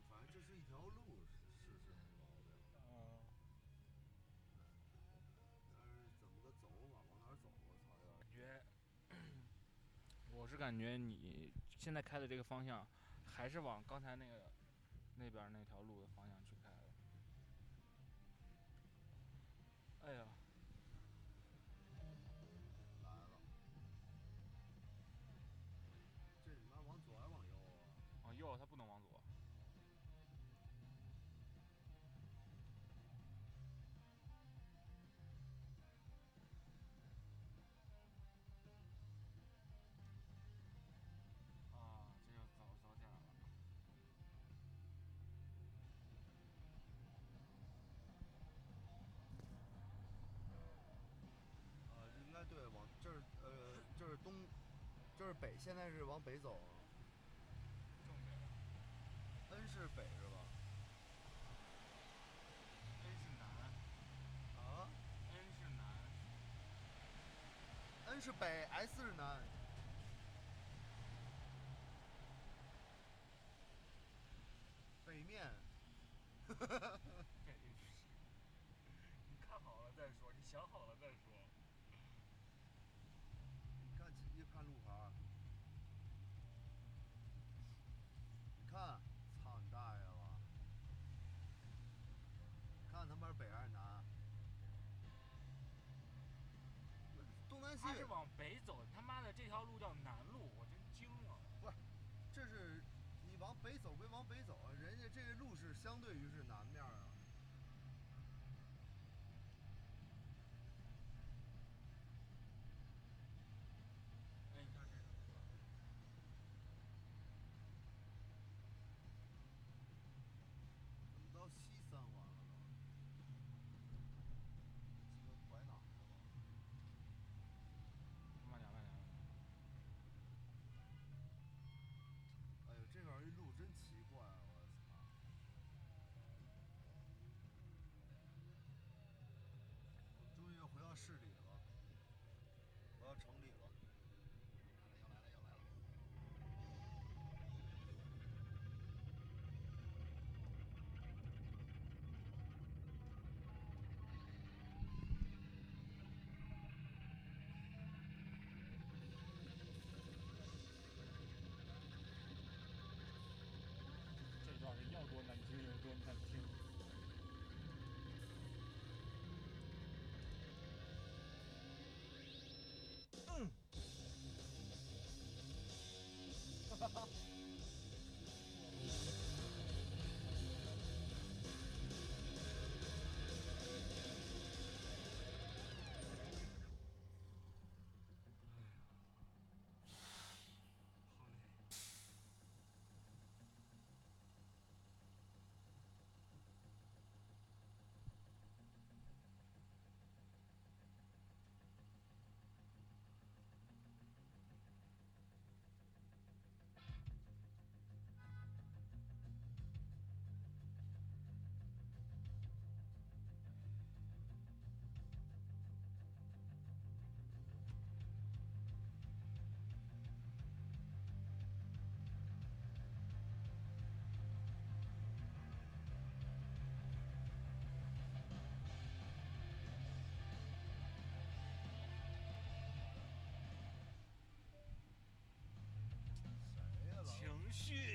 反正这是一条路，是是是没毛病。嗯。但是怎么个走法，往哪走？我操，感觉，我是感觉你现在开的这个方向，还是往刚才那个那边儿那条路的方向去开的。哎呀，就是北，现在是往北走。正北。N 是北是吧？N 是南。啊？N 是南。N 是北，S 是南。北面。哈哈哈。条路叫南路，我真惊了。不是这是你往北走归往北走，人家这个路是相对于是南面啊。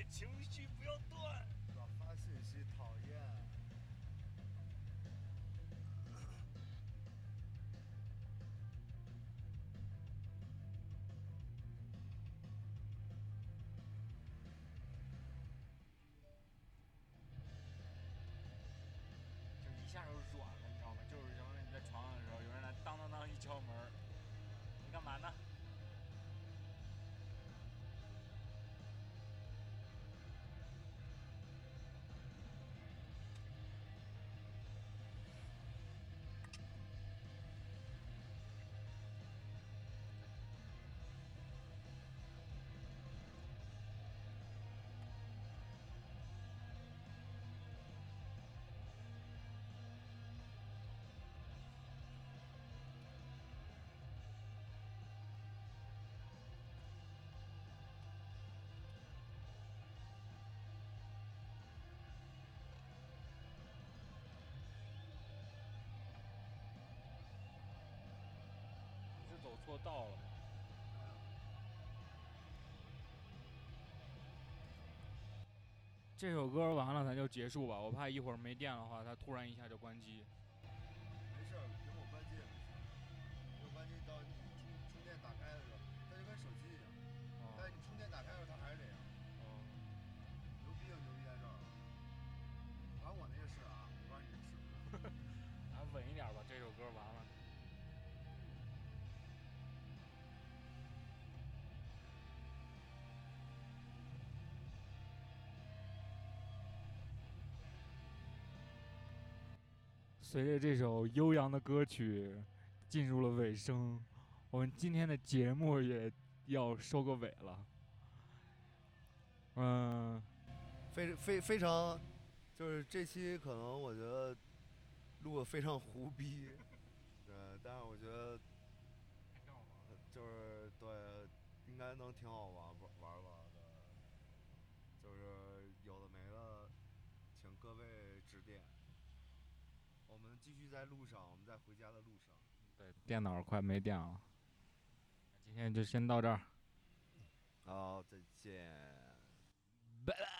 情绪不要断。我错到了？这首歌完了咱就结束吧，我怕一会儿没电的话，它突然一下就关机。随着这首悠扬的歌曲进入了尾声，我们今天的节目也要收个尾了。嗯，非非非常，就是这期可能我觉得录的非常胡逼，呃，但是我觉得呃就是对，应该能挺好玩玩在路上，我们在回家的路上。对，电脑快没电了，今天就先到这儿。好，再见，拜拜。